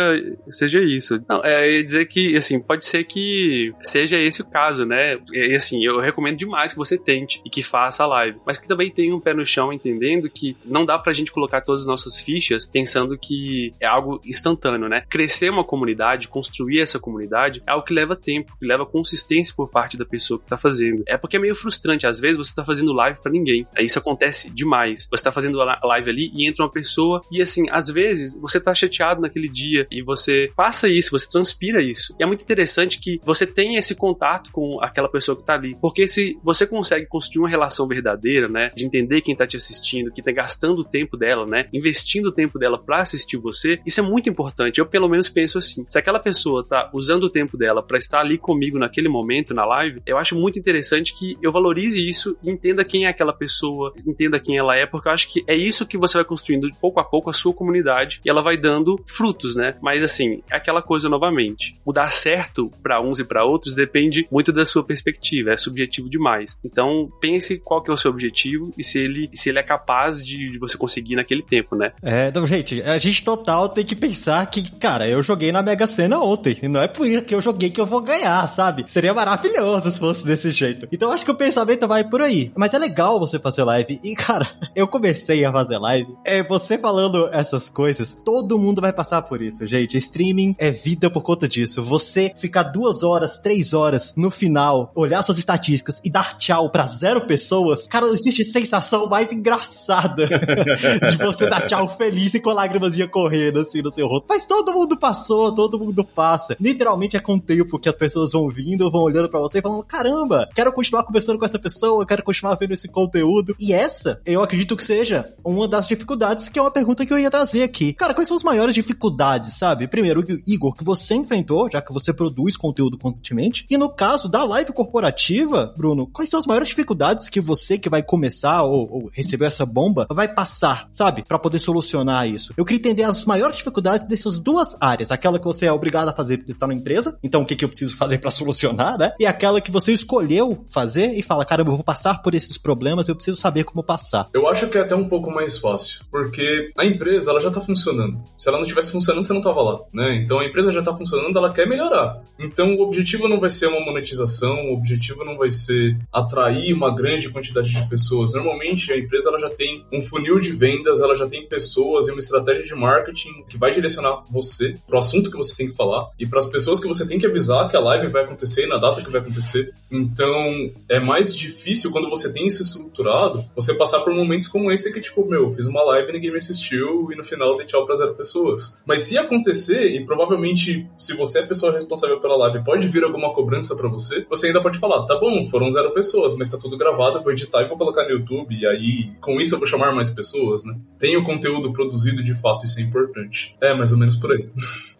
seja isso. Não, é dizer que, assim, pode ser que seja esse o caso, né? E assim, eu recomendo demais que você tente e que faça a live, mas que também tenha um pé no chão, entendendo que não dá pra gente colocar todas as nossas fichas pensando que é algo instantâneo, né? Crescer uma comunidade, construir essa comunidade é algo que leva tempo, que leva consistência por parte da pessoa que tá fazendo. É porque é meio frustrante, às vezes você tá fazendo live para ninguém. Isso acontece demais. Você tá fazendo live ali e entra uma pessoa e assim, às vezes você tá chateado naquele dia e você passa isso, você transpira isso. E é muito interessante que você tenha esse contato com aquela pessoa que tá ali. Porque se você consegue construir uma relação verdadeira, né, de entender quem tá te assistindo, que tá gastando o tempo dela, né, investindo o tempo dela para assistir você, isso é muito importante. Eu pelo menos penso assim. Se aquela pessoa tá usando o tempo dela para estar ali comigo naquele momento na live, eu acho muito interessante que eu valorize isso e entenda quem é aquela pessoa, entenda quem ela é, porque eu acho que é isso que você vai construindo pouco a pouco a sua comunidade e ela vai dando frutos, né? Mas assim, é aquela coisa novamente. O dar certo para uns e para outros depende muito da sua perspectiva, é subjetivo demais. Então, pense qual que é o seu objetivo e se ele, se ele é capaz de, de você conseguir naquele tempo, né? É, então, gente, a gente total tem que pensar que, cara, eu joguei na Mega Sena ontem, e não é por isso que eu joguei que eu vou ganhar, sabe? Seria maravilhoso se fosse desse jeito. Então, acho que o pensamento vai por aí. mas é legal você fazer live. E, cara, eu comecei a fazer live. É, você falando essas coisas, todo mundo vai passar por isso, gente. Streaming é vida por conta disso. Você ficar duas horas, três horas no final, olhar suas estatísticas e dar tchau pra zero pessoas, cara, existe sensação mais engraçada de você dar tchau feliz e com lágrimas correndo assim no seu rosto. Mas todo mundo passou, todo mundo passa. Literalmente é com o tempo que as pessoas vão vindo, vão olhando para você e falando: caramba, quero continuar conversando com essa pessoa, quero continuar vendo esse conteúdo. E essa, eu acredito que seja uma das dificuldades, que é uma pergunta que eu ia trazer aqui. Cara, quais são as maiores dificuldades, sabe? Primeiro, Igor, que você enfrentou, já que você produz conteúdo constantemente. E no caso da live corporativa, Bruno, quais são as maiores dificuldades que você que vai começar ou, ou receber essa bomba vai passar, sabe? para poder solucionar isso. Eu queria entender as maiores dificuldades dessas duas áreas. Aquela que você é obrigado a fazer porque está na empresa, então o que, que eu preciso fazer para solucionar, né? E aquela que você escolheu fazer e fala, cara, eu vou passar por esses problemas, eu preciso saber como passar. Eu acho que é até um pouco mais fácil, porque a empresa, ela já tá funcionando. Se ela não estivesse funcionando, você não tava lá, né? Então a empresa já tá funcionando, ela quer melhorar. Então o objetivo não vai ser uma monetização, o objetivo não vai ser atrair uma grande quantidade de pessoas. Normalmente a empresa ela já tem um funil de vendas, ela já tem pessoas e uma estratégia de marketing que vai direcionar você pro assunto que você tem que falar e para as pessoas que você tem que avisar que a live vai acontecer e na data que vai acontecer. Então, é mais difícil quando você tem isso estruturado, você passar por momentos como esse que tipo, meu, fiz uma live e ninguém me assistiu e no final dei tchau para zero pessoas. Mas se acontecer e provavelmente se você é a pessoa responsável pela live, pode vir alguma cobrança para você, você ainda pode falar, tá bom, foram zero pessoas, mas tá tudo gravado, vou editar e vou colocar no YouTube e aí com isso eu vou chamar mais pessoas, né? Tem o conteúdo produzido de fato, isso é importante. É mais ou menos por aí.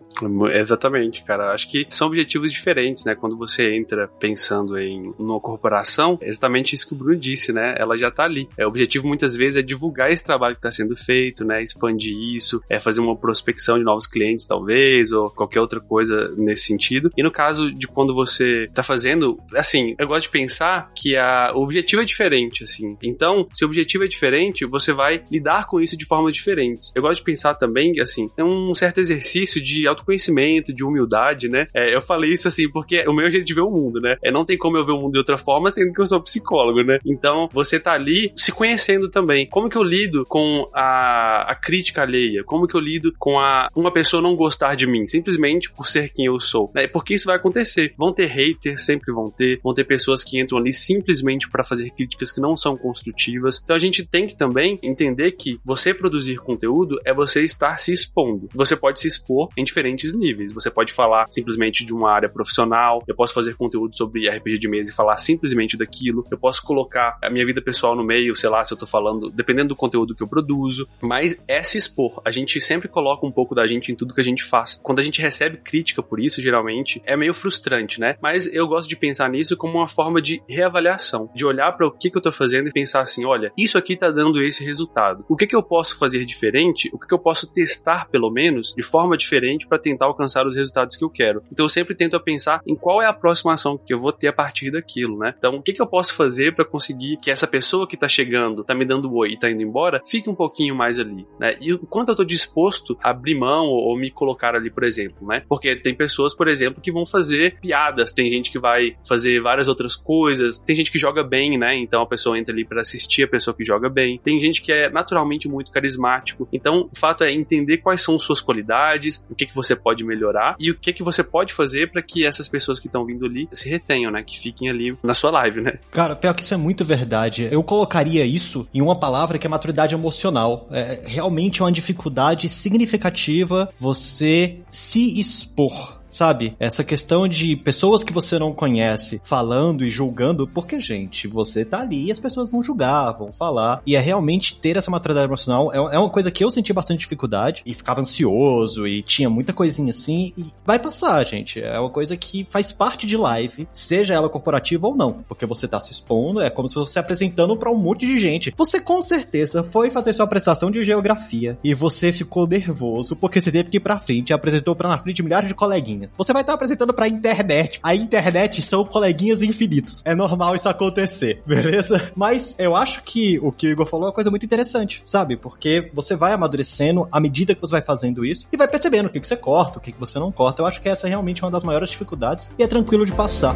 Exatamente, cara. Acho que são objetivos diferentes, né? Quando você entra pensando em uma corporação, é exatamente isso que o Bruno disse, né? Ela já tá ali. É, o objetivo muitas vezes é divulgar esse trabalho que está sendo feito, né? Expandir isso, é fazer uma prospecção de novos clientes, talvez, ou qualquer outra coisa nesse sentido. E no caso de quando você está fazendo, assim, eu gosto de pensar que a, o objetivo é diferente, assim. Então, se o objetivo é diferente, você vai lidar com isso de forma diferente. Eu gosto de pensar também, assim, é um certo exercício de auto conhecimento, de humildade, né? É, eu falei isso assim porque é o meu jeito de ver o mundo, né? É, não tem como eu ver o mundo de outra forma sendo que eu sou psicólogo, né? Então, você tá ali se conhecendo também. Como que eu lido com a, a crítica alheia? Como que eu lido com a uma pessoa não gostar de mim, simplesmente por ser quem eu sou? Né? Porque isso vai acontecer. Vão ter haters, sempre vão ter. Vão ter pessoas que entram ali simplesmente para fazer críticas que não são construtivas. Então, a gente tem que também entender que você produzir conteúdo é você estar se expondo. Você pode se expor em diferentes diferentes níveis. Você pode falar simplesmente de uma área profissional, eu posso fazer conteúdo sobre RPG de mesa e falar simplesmente daquilo, eu posso colocar a minha vida pessoal no meio, sei lá, se eu tô falando, dependendo do conteúdo que eu produzo, mas é se expor. A gente sempre coloca um pouco da gente em tudo que a gente faz. Quando a gente recebe crítica por isso, geralmente, é meio frustrante, né? Mas eu gosto de pensar nisso como uma forma de reavaliação, de olhar para o que, que eu tô fazendo e pensar assim, olha, isso aqui tá dando esse resultado. O que que eu posso fazer diferente? O que que eu posso testar, pelo menos, de forma diferente para tentar alcançar os resultados que eu quero. Então eu sempre tento pensar em qual é a próxima ação que eu vou ter a partir daquilo, né? Então o que, que eu posso fazer para conseguir que essa pessoa que tá chegando, tá me dando oi e tá indo embora, fique um pouquinho mais ali, né? E o quanto eu tô disposto a abrir mão ou, ou me colocar ali, por exemplo, né? Porque tem pessoas, por exemplo, que vão fazer piadas, tem gente que vai fazer várias outras coisas, tem gente que joga bem, né? Então a pessoa entra ali para assistir a pessoa que joga bem. Tem gente que é naturalmente muito carismático. Então o fato é entender quais são suas qualidades, o que que você pode melhorar e o que que você pode fazer para que essas pessoas que estão vindo ali se retenham, né? Que fiquem ali na sua live, né? Cara, pior que isso é muito verdade. Eu colocaria isso em uma palavra que é maturidade emocional. É realmente uma dificuldade significativa você se expor sabe? Essa questão de pessoas que você não conhece falando e julgando, porque, gente, você tá ali e as pessoas vão julgar, vão falar. E é realmente ter essa maturidade emocional é, é uma coisa que eu senti bastante dificuldade e ficava ansioso e tinha muita coisinha assim. E vai passar, gente. É uma coisa que faz parte de live, seja ela corporativa ou não, porque você tá se expondo, é como se você se apresentando para um monte de gente. Você com certeza foi fazer sua apresentação de geografia e você ficou nervoso porque você teve que ir pra frente e apresentou pra na frente milhares de coleguinhas coleguinhas. Você vai estar apresentando pra internet. A internet são coleguinhas infinitos. É normal isso acontecer, beleza? Mas eu acho que o que o Igor falou é uma coisa muito interessante, sabe? Porque você vai amadurecendo à medida que você vai fazendo isso e vai percebendo o que, que você corta, o que, que você não corta. Eu acho que essa é realmente uma das maiores dificuldades e é tranquilo de passar.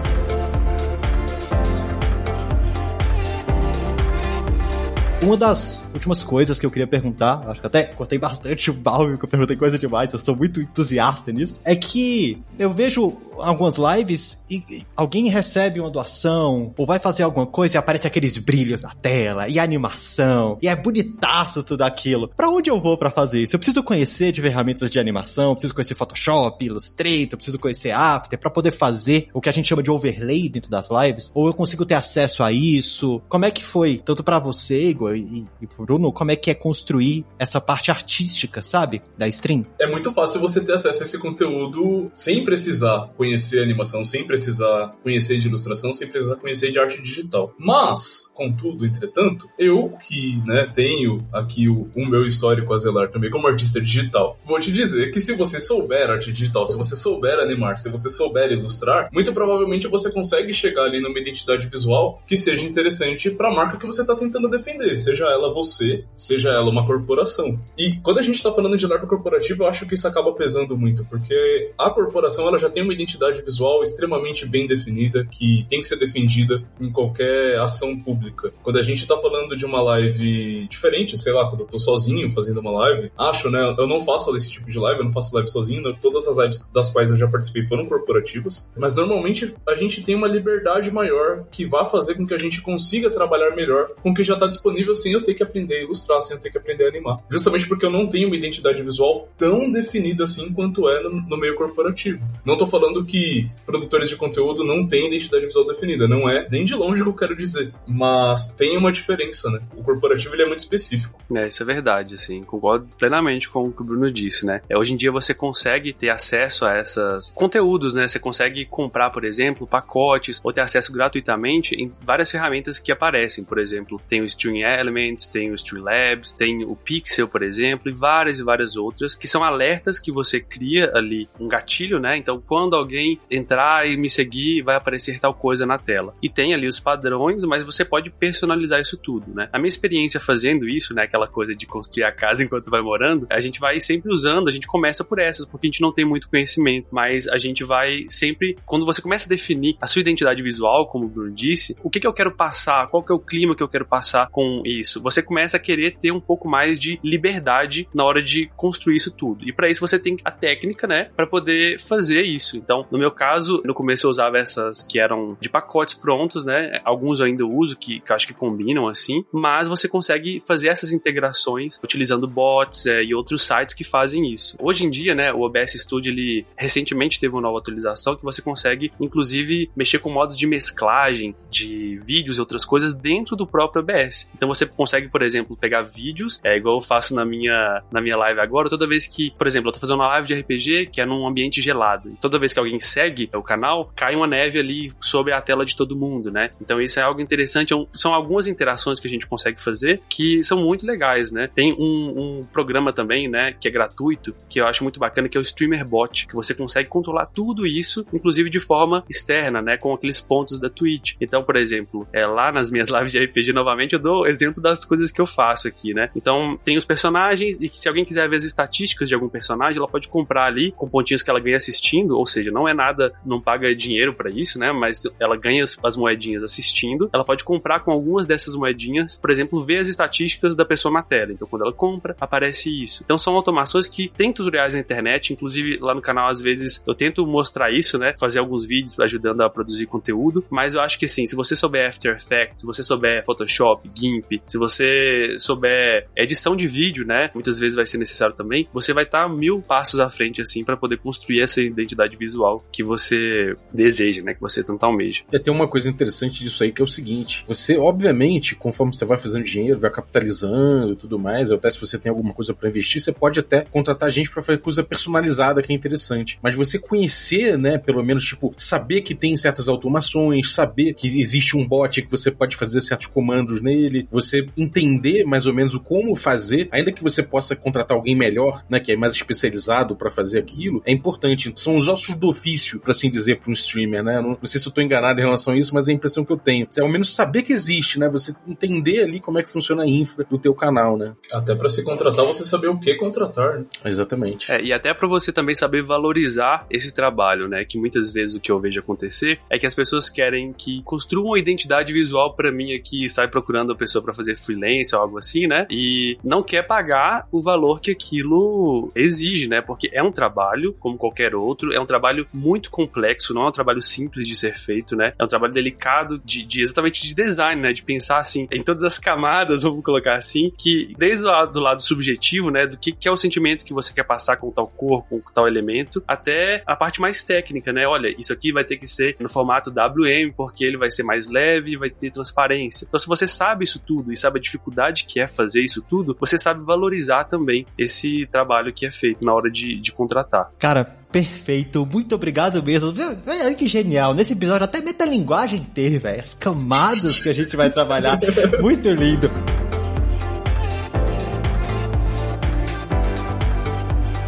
Uma das últimas coisas que eu queria perguntar, acho que até cortei bastante o balde, que eu perguntei coisa demais, eu sou muito entusiasta nisso, é que eu vejo algumas lives e alguém recebe uma doação ou vai fazer alguma coisa e aparece aqueles brilhos na tela e animação e é bonitaço tudo aquilo. Para onde eu vou para fazer isso? Eu preciso conhecer de ferramentas de animação, preciso conhecer Photoshop, Illustrator, preciso conhecer After para poder fazer o que a gente chama de overlay dentro das lives, ou eu consigo ter acesso a isso? Como é que foi tanto para você, Igor, e, e Bruno, como é que é construir essa parte artística, sabe? Da stream. É muito fácil você ter acesso a esse conteúdo sem precisar conhecer animação, sem precisar conhecer de ilustração, sem precisar conhecer de arte digital. Mas, contudo, entretanto, eu que né, tenho aqui o, o meu histórico a zelar também como artista digital, vou te dizer que se você souber arte digital, se você souber animar, se você souber ilustrar, muito provavelmente você consegue chegar ali numa identidade visual que seja interessante para a marca que você está tentando defender seja ela você, seja ela uma corporação. E quando a gente está falando de larva corporativa, eu acho que isso acaba pesando muito, porque a corporação ela já tem uma identidade visual extremamente bem definida que tem que ser defendida em qualquer ação pública. Quando a gente está falando de uma live diferente, sei lá, quando eu tô sozinho fazendo uma live, acho, né, eu não faço esse tipo de live, eu não faço live sozinho, né, todas as lives das quais eu já participei foram corporativas, mas normalmente a gente tem uma liberdade maior que vai fazer com que a gente consiga trabalhar melhor com o que já está disponível possível sem eu ter que aprender a ilustrar, sem eu ter que aprender a animar. Justamente porque eu não tenho uma identidade visual tão definida assim quanto é no, no meio corporativo. Não tô falando que produtores de conteúdo não têm identidade visual definida, não é nem de longe o que eu quero dizer, mas tem uma diferença, né? O corporativo ele é muito específico. É, isso é verdade, assim, concordo plenamente com o que o Bruno disse, né? É, hoje em dia você consegue ter acesso a esses conteúdos, né? Você consegue comprar, por exemplo, pacotes ou ter acesso gratuitamente em várias ferramentas que aparecem, por exemplo, tem o Stream Elements, tem o Streamlabs, tem o Pixel, por exemplo, e várias e várias outras, que são alertas que você cria ali, um gatilho, né? Então, quando alguém entrar e me seguir, vai aparecer tal coisa na tela. E tem ali os padrões, mas você pode personalizar isso tudo, né? A minha experiência fazendo isso, né, aquela coisa de construir a casa enquanto vai morando, a gente vai sempre usando, a gente começa por essas, porque a gente não tem muito conhecimento, mas a gente vai sempre, quando você começa a definir a sua identidade visual, como o Bruno disse, o que, que eu quero passar, qual que é o clima que eu quero passar com isso, você começa a querer ter um pouco mais de liberdade na hora de construir isso tudo. E para isso você tem a técnica, né, para poder fazer isso. Então, no meu caso, no começo eu usava essas que eram de pacotes prontos, né? Alguns eu ainda uso que, que acho que combinam assim, mas você consegue fazer essas integrações utilizando bots é, e outros sites que fazem isso. Hoje em dia, né, o OBS Studio ele recentemente teve uma nova atualização que você consegue inclusive mexer com modos de mesclagem de vídeos e outras coisas dentro do próprio OBS. Então você consegue, por exemplo, pegar vídeos, é igual eu faço na minha, na minha live agora, toda vez que, por exemplo, eu tô fazendo uma live de RPG que é num ambiente gelado. E toda vez que alguém segue o canal, cai uma neve ali sobre a tela de todo mundo, né? Então isso é algo interessante, é são algumas interações que a gente consegue fazer que são muito legais, né? Tem um, um programa também, né, que é gratuito, que eu acho muito bacana, que é o Streamer Bot, que você consegue controlar tudo isso, inclusive de forma externa, né, com aqueles pontos da Twitch. Então, por exemplo, é, lá nas minhas lives de RPG, novamente, eu dou exemplo das coisas que eu faço aqui, né? Então, tem os personagens, e se alguém quiser ver as estatísticas de algum personagem, ela pode comprar ali com pontinhos que ela ganha assistindo, ou seja, não é nada, não paga dinheiro para isso, né? Mas ela ganha as moedinhas assistindo. Ela pode comprar com algumas dessas moedinhas, por exemplo, ver as estatísticas da pessoa na tela. Então, quando ela compra, aparece isso. Então, são automações que tem tutoriais na internet, inclusive lá no canal, às vezes, eu tento mostrar isso, né? Fazer alguns vídeos ajudando a produzir conteúdo, mas eu acho que sim, se você souber After Effects, se você souber Photoshop, GIMP, se você souber edição de vídeo, né? Muitas vezes vai ser necessário também. Você vai estar tá mil passos à frente, assim, para poder construir essa identidade visual que você deseja, né? Que você tanto almeja. E tem uma coisa interessante disso aí que é o seguinte: você, obviamente, conforme você vai fazendo dinheiro, vai capitalizando e tudo mais, até se você tem alguma coisa para investir, você pode até contratar gente para fazer coisa personalizada que é interessante. Mas você conhecer, né? Pelo menos, tipo, saber que tem certas automações, saber que existe um bot que você pode fazer certos comandos nele, você entender mais ou menos o como fazer, ainda que você possa contratar alguém melhor, né, que é mais especializado para fazer aquilo, é importante. São os ossos do ofício, para assim dizer, para um streamer, né? Não, não, sei se eu tô enganado em relação a isso, mas é a impressão que eu tenho. Você, ao menos saber que existe, né? Você entender ali como é que funciona a infra do teu canal, né? Até para se contratar, você saber o que contratar. Né? Exatamente. É, e até para você também saber valorizar esse trabalho, né? Que muitas vezes o que eu vejo acontecer é que as pessoas querem que construam uma identidade visual para mim aqui e sai procurando a pessoa para fazer freelance ou algo assim, né? E não quer pagar o valor que aquilo exige, né? Porque é um trabalho, como qualquer outro, é um trabalho muito complexo, não é um trabalho simples de ser feito, né? É um trabalho delicado de, de exatamente de design, né? De pensar assim, em todas as camadas, vamos colocar assim, que desde o lado, do lado subjetivo, né? Do que, que é o sentimento que você quer passar com tal cor, com tal elemento, até a parte mais técnica, né? Olha, isso aqui vai ter que ser no formato WM, porque ele vai ser mais leve vai ter transparência. Então, se você sabe isso tudo e sabe a dificuldade que é fazer isso tudo, você sabe valorizar também esse trabalho que é feito na hora de, de contratar. Cara, perfeito. Muito obrigado mesmo. Olha que genial. Nesse episódio até metalinguagem teve, velho. As camadas que a gente vai trabalhar. Muito lindo.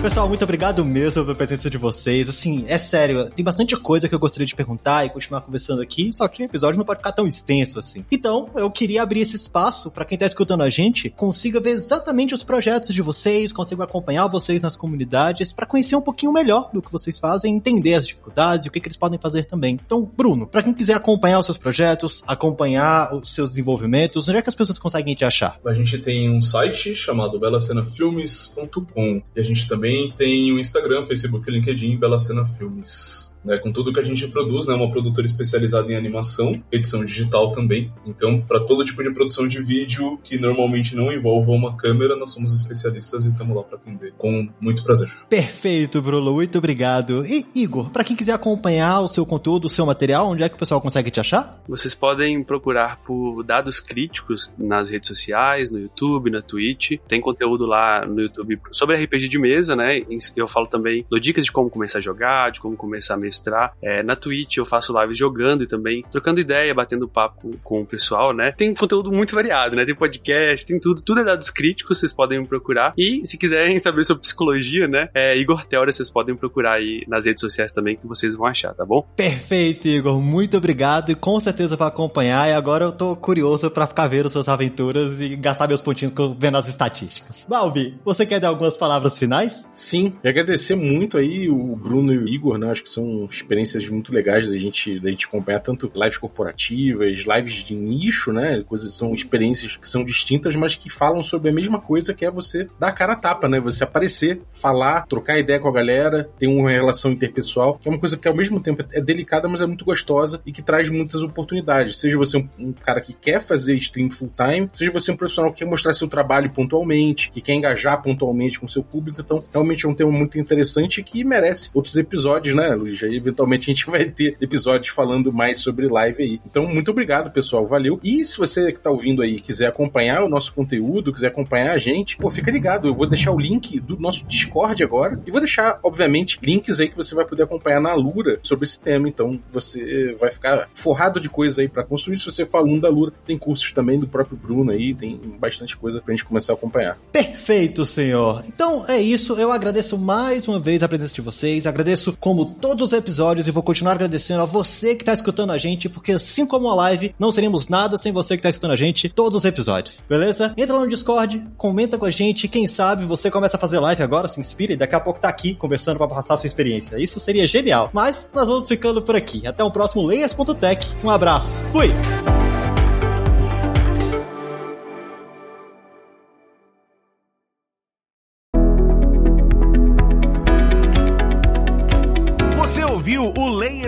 Pessoal, muito obrigado mesmo pela presença de vocês. Assim, é sério, tem bastante coisa que eu gostaria de perguntar e continuar conversando aqui, só que o episódio não pode ficar tão extenso assim. Então, eu queria abrir esse espaço para quem tá escutando a gente consiga ver exatamente os projetos de vocês, consiga acompanhar vocês nas comunidades para conhecer um pouquinho melhor do que vocês fazem, entender as dificuldades e o que, que eles podem fazer também. Então, Bruno, para quem quiser acompanhar os seus projetos, acompanhar os seus desenvolvimentos, onde é que as pessoas conseguem te achar? A gente tem um site chamado belacenafilmes.com e a gente também também tem o Instagram, Facebook LinkedIn, Bela Cena Filmes né, com tudo que a gente produz, né, uma produtora especializada em animação, edição digital também. Então, para todo tipo de produção de vídeo que normalmente não envolva uma câmera, nós somos especialistas e estamos lá para atender com muito prazer. Perfeito, Bruno, muito obrigado. E Igor, para quem quiser acompanhar o seu conteúdo, o seu material, onde é que o pessoal consegue te achar? Vocês podem procurar por dados críticos nas redes sociais, no YouTube, na Twitch. Tem conteúdo lá no YouTube sobre RPG de mesa, né? Eu falo também, dou dicas de como começar a jogar, de como começar a mestrar. É, na Twitch eu faço lives jogando e também trocando ideia, batendo papo com, com, o pessoal, né? Tem conteúdo muito variado, né? Tem podcast, tem tudo, tudo é dados críticos, vocês podem me procurar. E se quiserem saber sobre psicologia, né? É, Igor Teora, vocês podem procurar aí nas redes sociais também que vocês vão achar, tá bom? Perfeito, Igor. Muito obrigado e com certeza vai acompanhar. E agora eu tô curioso para ficar vendo suas aventuras e gastar meus pontinhos vendo as estatísticas. Balbi, você quer dar algumas palavras finais? Sim, e agradecer muito aí o Bruno e o Igor, né? Acho que são experiências muito legais da gente, da gente acompanhar tanto lives corporativas, lives de nicho, né? Coisas são experiências que são distintas, mas que falam sobre a mesma coisa que é você dar a cara a tapa, né? Você aparecer, falar, trocar ideia com a galera, ter uma relação interpessoal, que é uma coisa que ao mesmo tempo é delicada, mas é muito gostosa e que traz muitas oportunidades. Seja você um, um cara que quer fazer stream full time, seja você um profissional que quer mostrar seu trabalho pontualmente, que quer engajar pontualmente com seu público. Então, realmente é um tema muito interessante que merece outros episódios, né, Luiz? Aí, eventualmente a gente vai ter episódios falando mais sobre live aí. Então, muito obrigado, pessoal. Valeu. E se você que tá ouvindo aí quiser acompanhar o nosso conteúdo, quiser acompanhar a gente, pô, fica ligado. Eu vou deixar o link do nosso Discord agora e vou deixar, obviamente, links aí que você vai poder acompanhar na Lura sobre esse tema. Então, você vai ficar forrado de coisa aí para consumir. Se você for da Lura, tem cursos também do próprio Bruno aí, tem bastante coisa pra gente começar a acompanhar. Perfeito, senhor. Então, é isso. Eu agradeço mais uma vez a presença de vocês. Agradeço, como todos os episódios, e vou continuar agradecendo a você que está escutando a gente, porque assim como a live, não seríamos nada sem você que está escutando a gente todos os episódios, beleza? Entra lá no Discord, comenta com a gente, quem sabe você começa a fazer live agora, se inspira e daqui a pouco tá aqui conversando para passar sua experiência. Isso seria genial. Mas nós vamos ficando por aqui. Até o próximo Layers.tech. Um abraço. Fui!